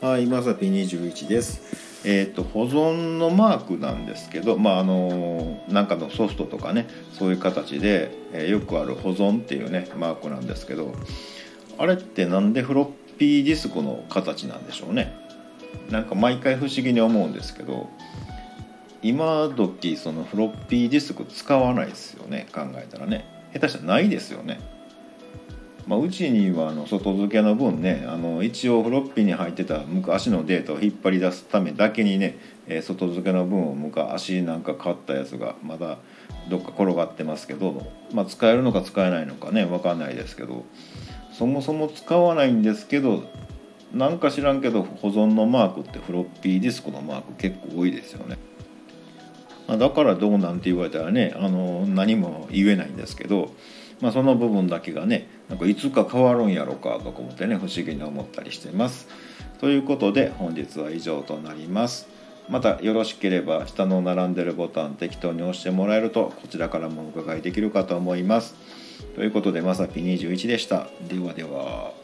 はいまさぴ21です。えーと、保存のマークなんですけど、まあ、あのなんかのソフトとかねそういう形で、えー、よくある保存っていうねマークなんですけどあれってなんでフロッピーディスクの形なんでしょうね？なんか毎回不思議に思うんですけど今時そのフロッピーディスク使わないですよね考えたらね。下手したらないですよね。まあ、うちにはあの外付けの分ねあの一応フロッピーに入ってた昔のデータを引っ張り出すためだけにね、え、外付けの分を昔なんか買ったやつがまだどっか転がってますけど、まあ、使えるのか使えないのかね分かんないですけどそもそも使わないんですけどなんか知らんけど保存のマークってフロッピーディスクのマーク結構多いですよね。だからどうなんて言われたらねあの何も言えないんですけど、まあ、その部分だけがねなんかいつか変わるんやろかとか思ってね不思議に思ったりしてます。ということで本日は以上となります。またよろしければ下の並んでるボタン適当に押してもらえるとこちらからもお伺いできるかと思います。ということでまさぴ21でした。ではでは。